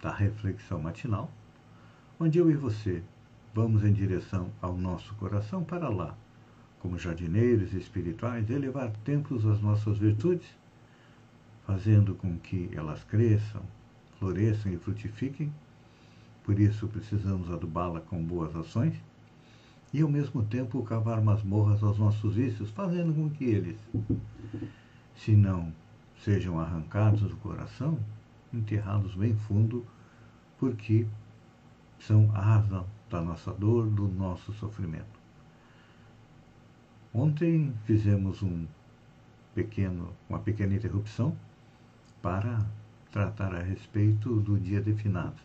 da reflexão matinal, onde eu e você vamos em direção ao nosso coração para lá, como jardineiros espirituais, elevar templos às nossas virtudes, fazendo com que elas cresçam, floresçam e frutifiquem. Por isso precisamos adubá-la com boas ações e ao mesmo tempo cavar masmorras aos nossos vícios, fazendo com que eles, se não sejam arrancados do coração, enterrados bem fundo, porque são a razão da nossa dor, do nosso sofrimento. Ontem fizemos um pequeno, uma pequena interrupção para tratar a respeito do dia de finados,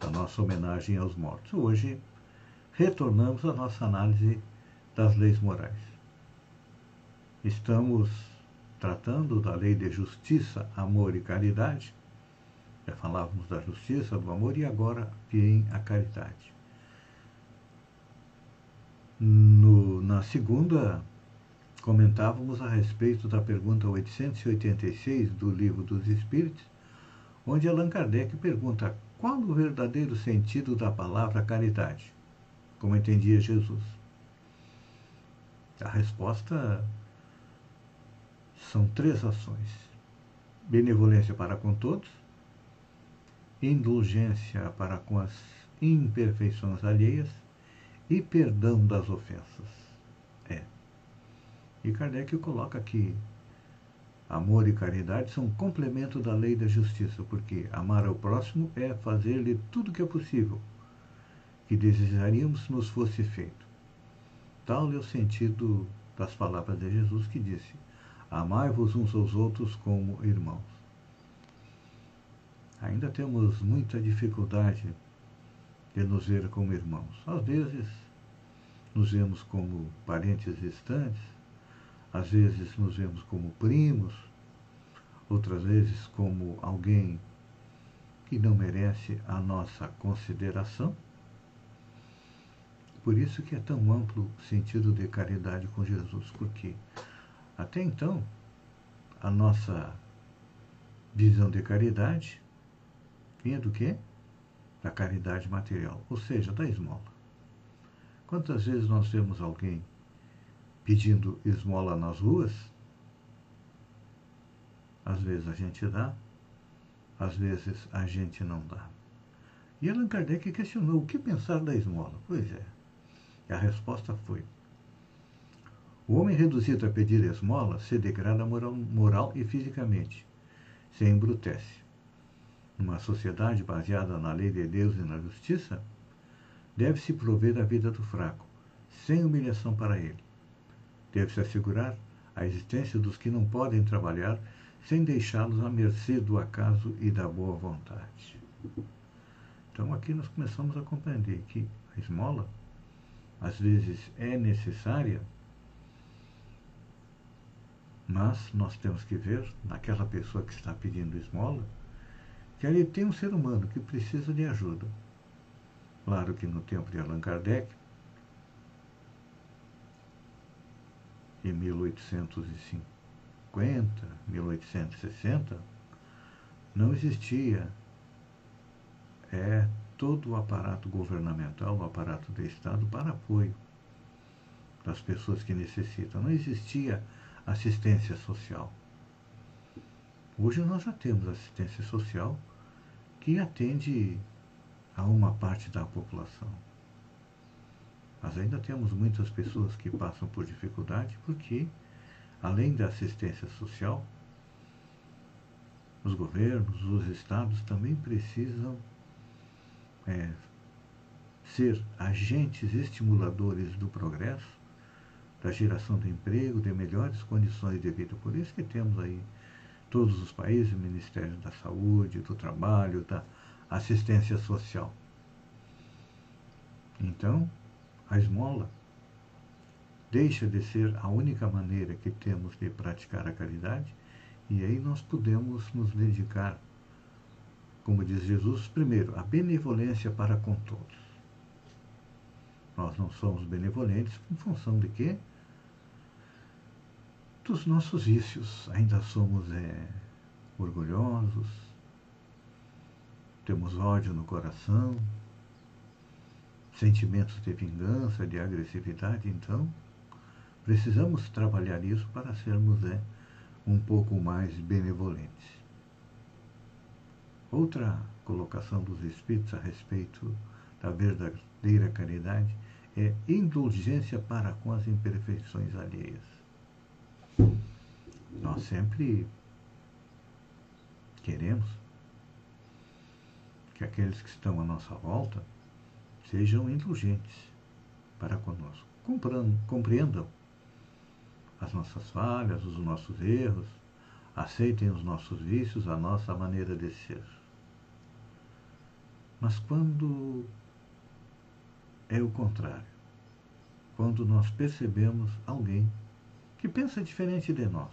da nossa homenagem aos mortos. Hoje retornamos à nossa análise das leis morais. Estamos tratando da lei de justiça, amor e caridade. Já falávamos da justiça, do amor e agora vem a caridade. No, na segunda, comentávamos a respeito da pergunta 886 do Livro dos Espíritos, onde Allan Kardec pergunta qual o verdadeiro sentido da palavra caridade como entendia Jesus? A resposta são três ações: benevolência para com todos, indulgência para com as imperfeições alheias e perdão das ofensas. É. E Kardec coloca que amor e caridade são complemento da lei da justiça, porque amar ao próximo é fazer-lhe tudo o que é possível que desejaríamos nos fosse feito. Tal é o sentido das palavras de Jesus que disse: Amai-vos uns aos outros como irmãos. Ainda temos muita dificuldade de nos ver como irmãos. Às vezes nos vemos como parentes distantes, às vezes nos vemos como primos, outras vezes como alguém que não merece a nossa consideração. Por isso que é tão amplo o sentido de caridade com Jesus, porque até então a nossa visão de caridade vinha do quê? Da caridade material, ou seja, da esmola. Quantas vezes nós vemos alguém pedindo esmola nas ruas? Às vezes a gente dá, às vezes a gente não dá. E Allan Kardec questionou o que pensar da esmola. Pois é, e a resposta foi: O homem reduzido a pedir esmola se degrada moral, moral e fisicamente, se embrutece. Numa sociedade baseada na lei de Deus e na justiça, deve-se prover a vida do fraco, sem humilhação para ele. Deve-se assegurar a existência dos que não podem trabalhar sem deixá-los à mercê do acaso e da boa vontade. Então aqui nós começamos a compreender que a esmola às vezes é necessária, mas nós temos que ver naquela pessoa que está pedindo esmola que ali tem um ser humano que precisa de ajuda. Claro que no tempo de Allan Kardec, em 1850, 1860, não existia é, todo o aparato governamental, o aparato do Estado para apoio das pessoas que necessitam. Não existia assistência social. Hoje nós já temos assistência social que atende a uma parte da população. Mas ainda temos muitas pessoas que passam por dificuldade porque, além da assistência social, os governos, os estados também precisam é, ser agentes estimuladores do progresso, da geração de emprego, de melhores condições de vida. Por isso que temos aí todos os países o Ministério da Saúde, do Trabalho, da Assistência Social. Então, a esmola deixa de ser a única maneira que temos de praticar a caridade e aí nós podemos nos dedicar, como diz Jesus, primeiro, a benevolência para com todos. Nós não somos benevolentes em função de quê? Dos nossos vícios. Ainda somos é, orgulhosos, temos ódio no coração, sentimentos de vingança, de agressividade, então precisamos trabalhar isso para sermos é, um pouco mais benevolentes. Outra colocação dos Espíritos a respeito da verdadeira caridade é indulgência para com as imperfeições alheias. Nós sempre queremos que aqueles que estão à nossa volta sejam indulgentes para conosco, compreendam as nossas falhas, os nossos erros, aceitem os nossos vícios, a nossa maneira de ser. Mas quando é o contrário, quando nós percebemos alguém que pensa diferente de nós.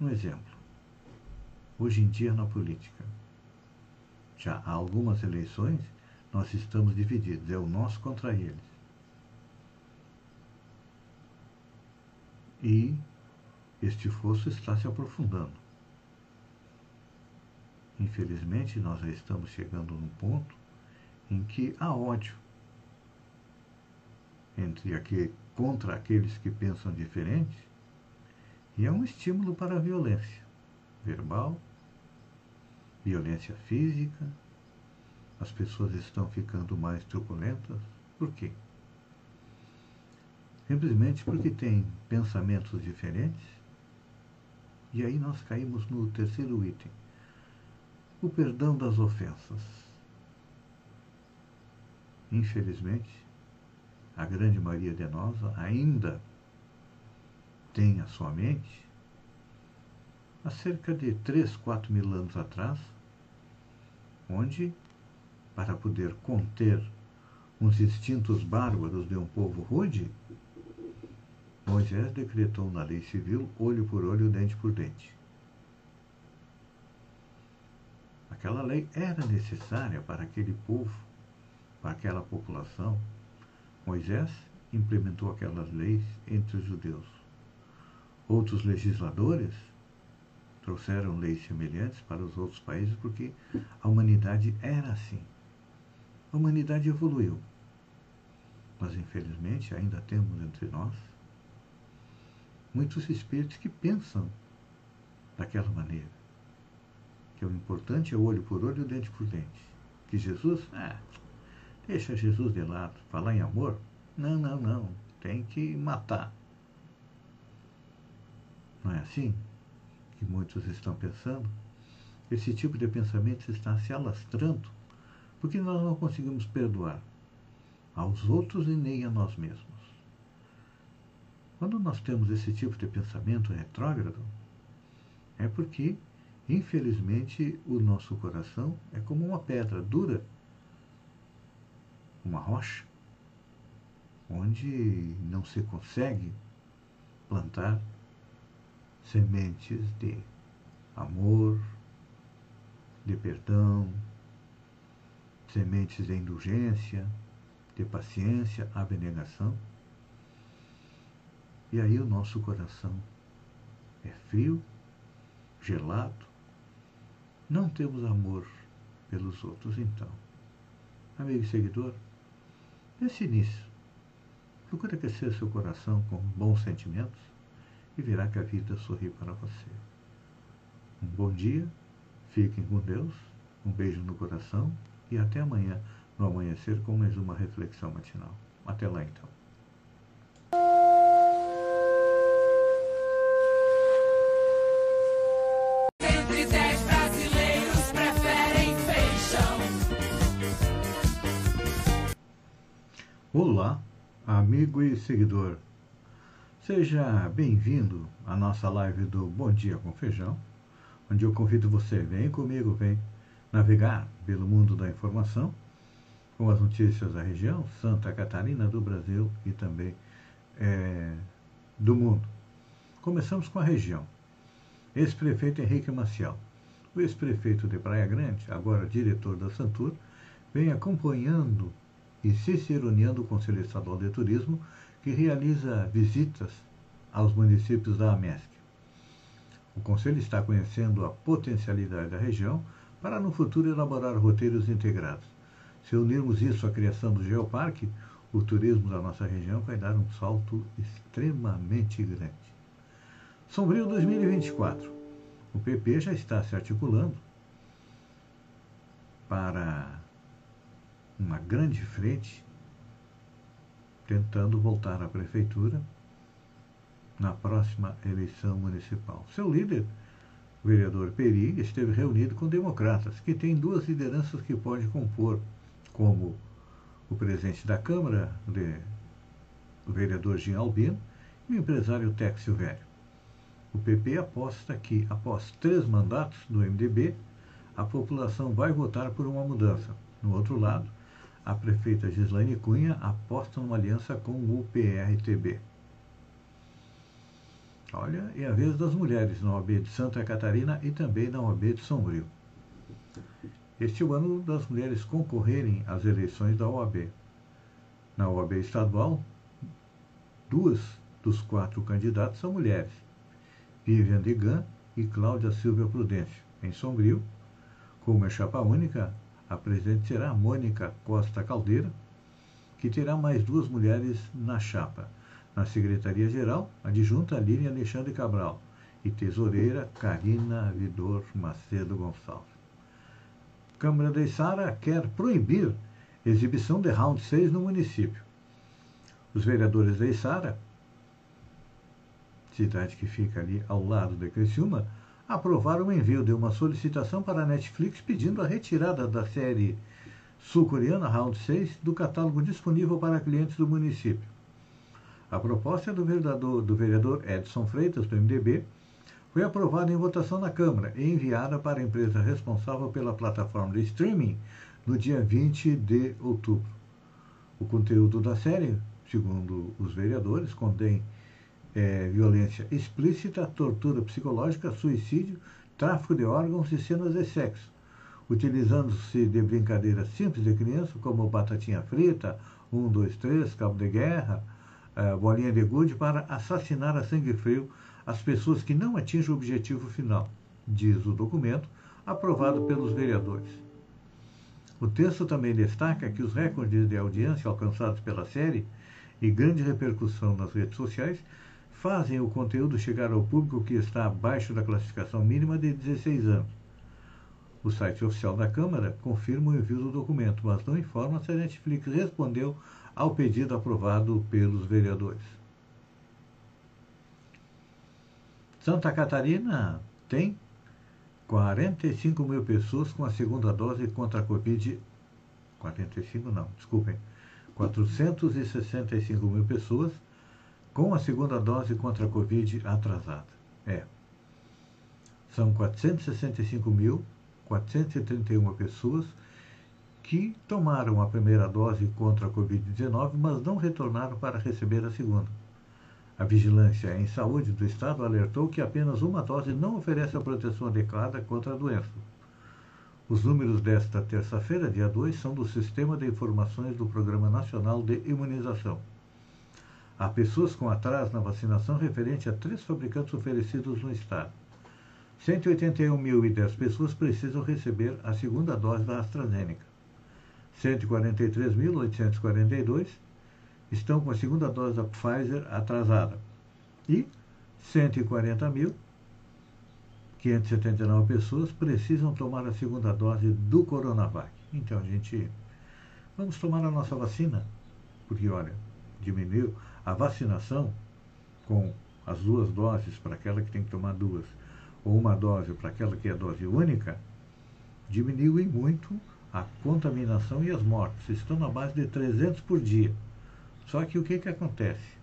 Um exemplo, hoje em dia na política, já há algumas eleições, nós estamos divididos, é o nós contra eles. e este fosso está se aprofundando. Infelizmente, nós já estamos chegando num ponto em que há ódio entre aqui, contra aqueles que pensam diferente e é um estímulo para a violência verbal, violência física. As pessoas estão ficando mais truculentas. Por quê? simplesmente porque tem pensamentos diferentes. E aí nós caímos no terceiro item: o perdão das ofensas. Infelizmente, a grande maioria de nós ainda tem a sua mente há cerca de 3, 4 mil anos atrás, onde, para poder conter uns instintos bárbaros de um povo rude, Moisés decretou na lei civil olho por olho, dente por dente. Aquela lei era necessária para aquele povo, para aquela população. Moisés implementou aquelas leis entre os judeus. Outros legisladores trouxeram leis semelhantes para os outros países porque a humanidade era assim. A humanidade evoluiu. Mas infelizmente ainda temos entre nós muitos espíritos que pensam daquela maneira. Que o importante é olho por olho e dente por dente. Que Jesus, ah, deixa Jesus de lado. Falar em amor? Não, não, não. Tem que matar. Não é assim que muitos estão pensando? Esse tipo de pensamento está se alastrando porque nós não conseguimos perdoar aos outros e nem a nós mesmos. Quando nós temos esse tipo de pensamento retrógrado, é porque, infelizmente, o nosso coração é como uma pedra dura, uma rocha, onde não se consegue plantar sementes de amor, de perdão, sementes de indulgência, de paciência, abnegação. E aí o nosso coração é frio, gelado, não temos amor pelos outros, então. Amigo e seguidor, pense nisso. Procure aquecer seu coração com bons sentimentos e verá que a vida sorri para você. Um bom dia, fiquem com Deus, um beijo no coração e até amanhã no amanhecer com mais uma reflexão matinal. Até lá então. Amigo e seguidor. Seja bem-vindo à nossa live do Bom Dia com Feijão, onde eu convido você, vem comigo, vem navegar pelo mundo da informação, com as notícias da região, Santa Catarina, do Brasil e também é, do mundo. Começamos com a região. Ex-prefeito Henrique Maciel. O ex-prefeito de Praia Grande, agora diretor da Santur, vem acompanhando e se ciceroneando o Conselho Estadual de Turismo, que realiza visitas aos municípios da AMESC. O Conselho está conhecendo a potencialidade da região para no futuro elaborar roteiros integrados. Se unirmos isso à criação do Geoparque, o turismo da nossa região vai dar um salto extremamente grande. Sombrio 2024. O PP já está se articulando para uma grande frente tentando voltar à prefeitura na próxima eleição municipal. Seu líder, o vereador Peri, esteve reunido com democratas, que têm duas lideranças que podem compor, como o presidente da Câmara, o vereador Jean Albino, e o empresário Tex Silvério. O PP aposta que, após três mandatos do MDB, a população vai votar por uma mudança. No outro lado, a prefeita Gislaine Cunha aposta numa aliança com o PRTB. Olha, é a vez das mulheres na OAB de Santa Catarina e também na OAB de Sombrio. Este é o ano das mulheres concorrerem às eleições da OAB. Na OAB estadual, duas dos quatro candidatos são mulheres, Vivian Degan e Cláudia Silvia Prudêncio. Em Sombrio, como é chapa única, a presidente será Mônica Costa Caldeira, que terá mais duas mulheres na chapa. Na Secretaria-Geral, adjunta Aline Alexandre Cabral e tesoureira Karina Vidor Macedo Gonçalves. Câmara de Sara quer proibir exibição de round 6 no município. Os vereadores de Sara, cidade que fica ali ao lado de Criciúma, aprovaram o envio de uma solicitação para a Netflix pedindo a retirada da série sul-coreana Round 6 do catálogo disponível para clientes do município. A proposta do vereador, do vereador Edson Freitas, do MDB, foi aprovada em votação na Câmara e enviada para a empresa responsável pela plataforma de streaming no dia 20 de outubro. O conteúdo da série, segundo os vereadores, contém é, violência explícita, tortura psicológica, suicídio, tráfico de órgãos e cenas de sexo, utilizando-se de brincadeiras simples de criança, como batatinha frita, um, dois, três, cabo de guerra, é, bolinha de gude, para assassinar a sangue frio as pessoas que não atingem o objetivo final, diz o documento aprovado pelos vereadores. O texto também destaca que os recordes de audiência alcançados pela série e grande repercussão nas redes sociais fazem o conteúdo chegar ao público que está abaixo da classificação mínima de 16 anos. O site oficial da Câmara confirma o envio do documento, mas não informa se a Netflix respondeu ao pedido aprovado pelos vereadores. Santa Catarina tem 45 mil pessoas com a segunda dose contra a Covid. 45 não, desculpem. 465 mil pessoas com a segunda dose contra a Covid atrasada. É. São 465.431 pessoas que tomaram a primeira dose contra a Covid-19, mas não retornaram para receber a segunda. A Vigilância em Saúde do Estado alertou que apenas uma dose não oferece a proteção adequada contra a doença. Os números desta terça-feira, dia 2, são do Sistema de Informações do Programa Nacional de Imunização. Há pessoas com atraso na vacinação referente a três fabricantes oferecidos no estado. 181.010 pessoas precisam receber a segunda dose da AstraZeneca. 143.842 estão com a segunda dose da Pfizer atrasada. E 140.579 pessoas precisam tomar a segunda dose do Coronavac. Então, gente, vamos tomar a nossa vacina, porque, olha, diminuiu a vacinação com as duas doses para aquela que tem que tomar duas, ou uma dose para aquela que é dose única, diminuem muito a contaminação e as mortes. Estão na base de 300 por dia. Só que o que, que acontece?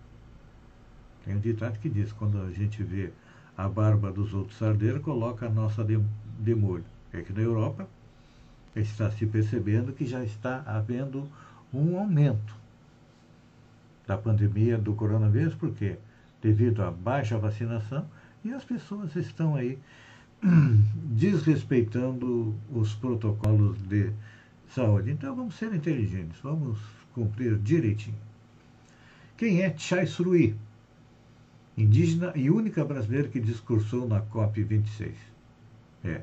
Tem um ditado que diz, quando a gente vê a barba dos outros arder, coloca a nossa de, de molho. É que na Europa está se percebendo que já está havendo um aumento da pandemia do coronavírus, porque devido à baixa vacinação e as pessoas estão aí desrespeitando os protocolos de saúde. Então vamos ser inteligentes, vamos cumprir direitinho. Quem é Chai Suruí? Indígena e única brasileira que discursou na COP26. É,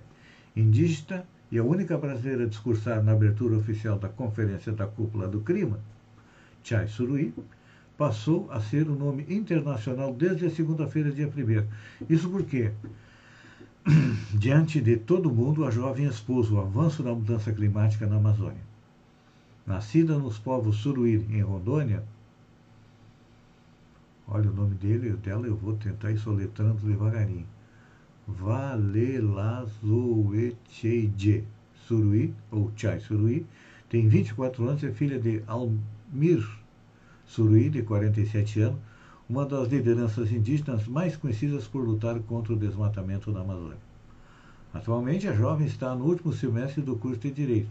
indígena e a única brasileira a discursar na abertura oficial da Conferência da Cúpula do Clima, Chai Suruí, passou a ser o nome internacional desde a segunda-feira, dia 1 Isso porque, diante de todo mundo, a jovem expôs o avanço da mudança climática na Amazônia. Nascida nos povos Suruí, em Rondônia, olha o nome dele e dela, eu vou tentar ir soletrando devagarinho. Valelazoecheide Suruí, ou Chai Suruí, tem 24 anos e é filha de Almir Suruí, de 47 anos, uma das lideranças indígenas mais conhecidas por lutar contra o desmatamento na Amazônia. Atualmente, a jovem está no último semestre do curso de Direito.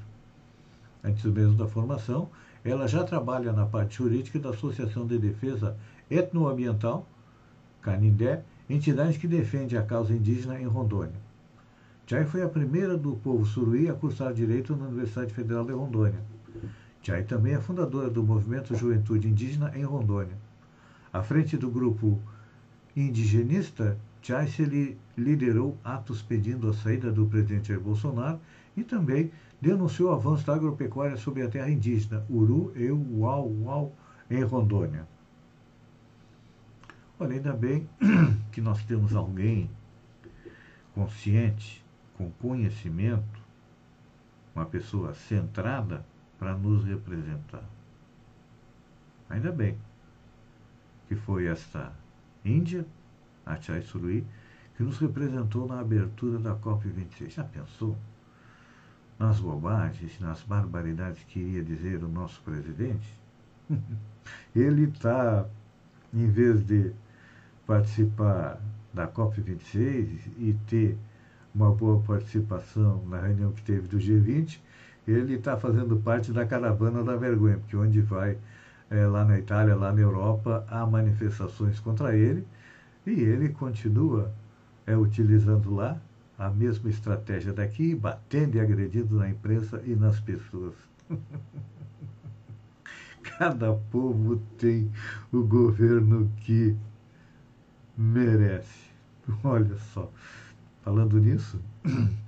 Antes mesmo da formação, ela já trabalha na parte jurídica da Associação de Defesa Etnoambiental, Canindé, entidade que defende a causa indígena em Rondônia. Chay foi a primeira do povo suruí a cursar Direito na Universidade Federal de Rondônia. Chay também é fundadora do movimento Juventude Indígena em Rondônia. À frente do grupo indigenista, Chay se liderou atos pedindo a saída do presidente Jair Bolsonaro e também denunciou o avanço da agropecuária sobre a terra indígena Uru e Uau Uau em Rondônia. Olha, ainda bem que nós temos alguém consciente, com conhecimento, uma pessoa centrada para nos representar. Ainda bem que foi esta Índia, a Chai Surui, que nos representou na abertura da COP26. Já pensou? Nas bobagens, nas barbaridades que iria dizer o nosso presidente? Ele está, em vez de participar da COP26 e ter uma boa participação na reunião que teve do G20, ele está fazendo parte da caravana da vergonha, porque onde vai é, lá na Itália, lá na Europa, há manifestações contra ele e ele continua é, utilizando lá a mesma estratégia daqui, batendo e agredindo na imprensa e nas pessoas. Cada povo tem o governo que merece. Olha só, falando nisso,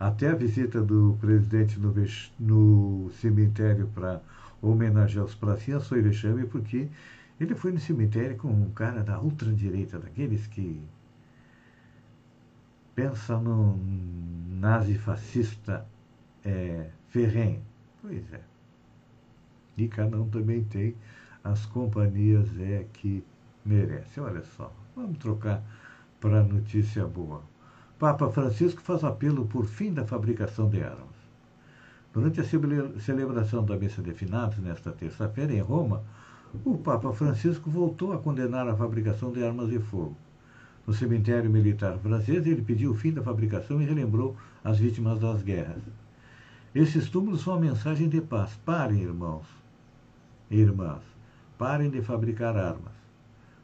até a visita do presidente no, no cemitério para homenagear os pracinhas foi vexame porque ele foi no cemitério com um cara da ultradireita, daqueles que pensa no nazi-fascista é, ferrenho. Pois é. E cada um também tem as companhias é, que merece. Olha só, vamos trocar para notícia boa. Papa Francisco faz apelo por fim da fabricação de armas. Durante a celebração da missa de finados, nesta terça-feira, em Roma, o Papa Francisco voltou a condenar a fabricação de armas de fogo. No cemitério militar francês, ele pediu o fim da fabricação e relembrou as vítimas das guerras. Esses túmulos são uma mensagem de paz. Parem, irmãos e irmãs. Parem de fabricar armas.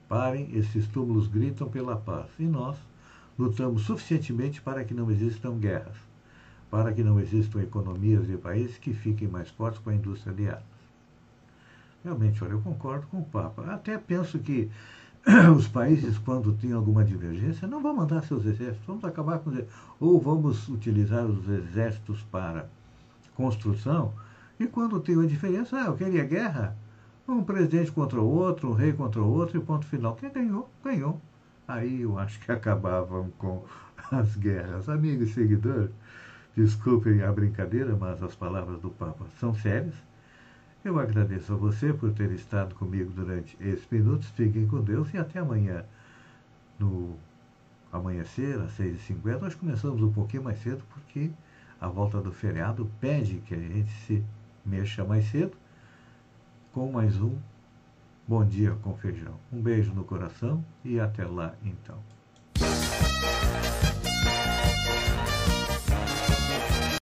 Parem, esses túmulos gritam pela paz. E nós, lutamos suficientemente para que não existam guerras, para que não existam economias de países que fiquem mais fortes com a indústria de armas. Realmente, olha, eu concordo com o Papa. Até penso que os países, quando têm alguma divergência, não vão mandar seus exércitos, vamos acabar com ou vamos utilizar os exércitos para construção, e quando tem uma diferença, ah, eu queria guerra, um presidente contra o outro, um rei contra o outro, e ponto final. Quem ganhou, ganhou. Aí eu acho que acabavam com as guerras. Amigo e seguidor, desculpem a brincadeira, mas as palavras do Papa são sérias. Eu agradeço a você por ter estado comigo durante esses minutos. Fiquem com Deus e até amanhã. No amanhecer, às 6h50, nós começamos um pouquinho mais cedo, porque a volta do feriado pede que a gente se mexa mais cedo com mais um Bom dia com feijão. Um beijo no coração e até lá então.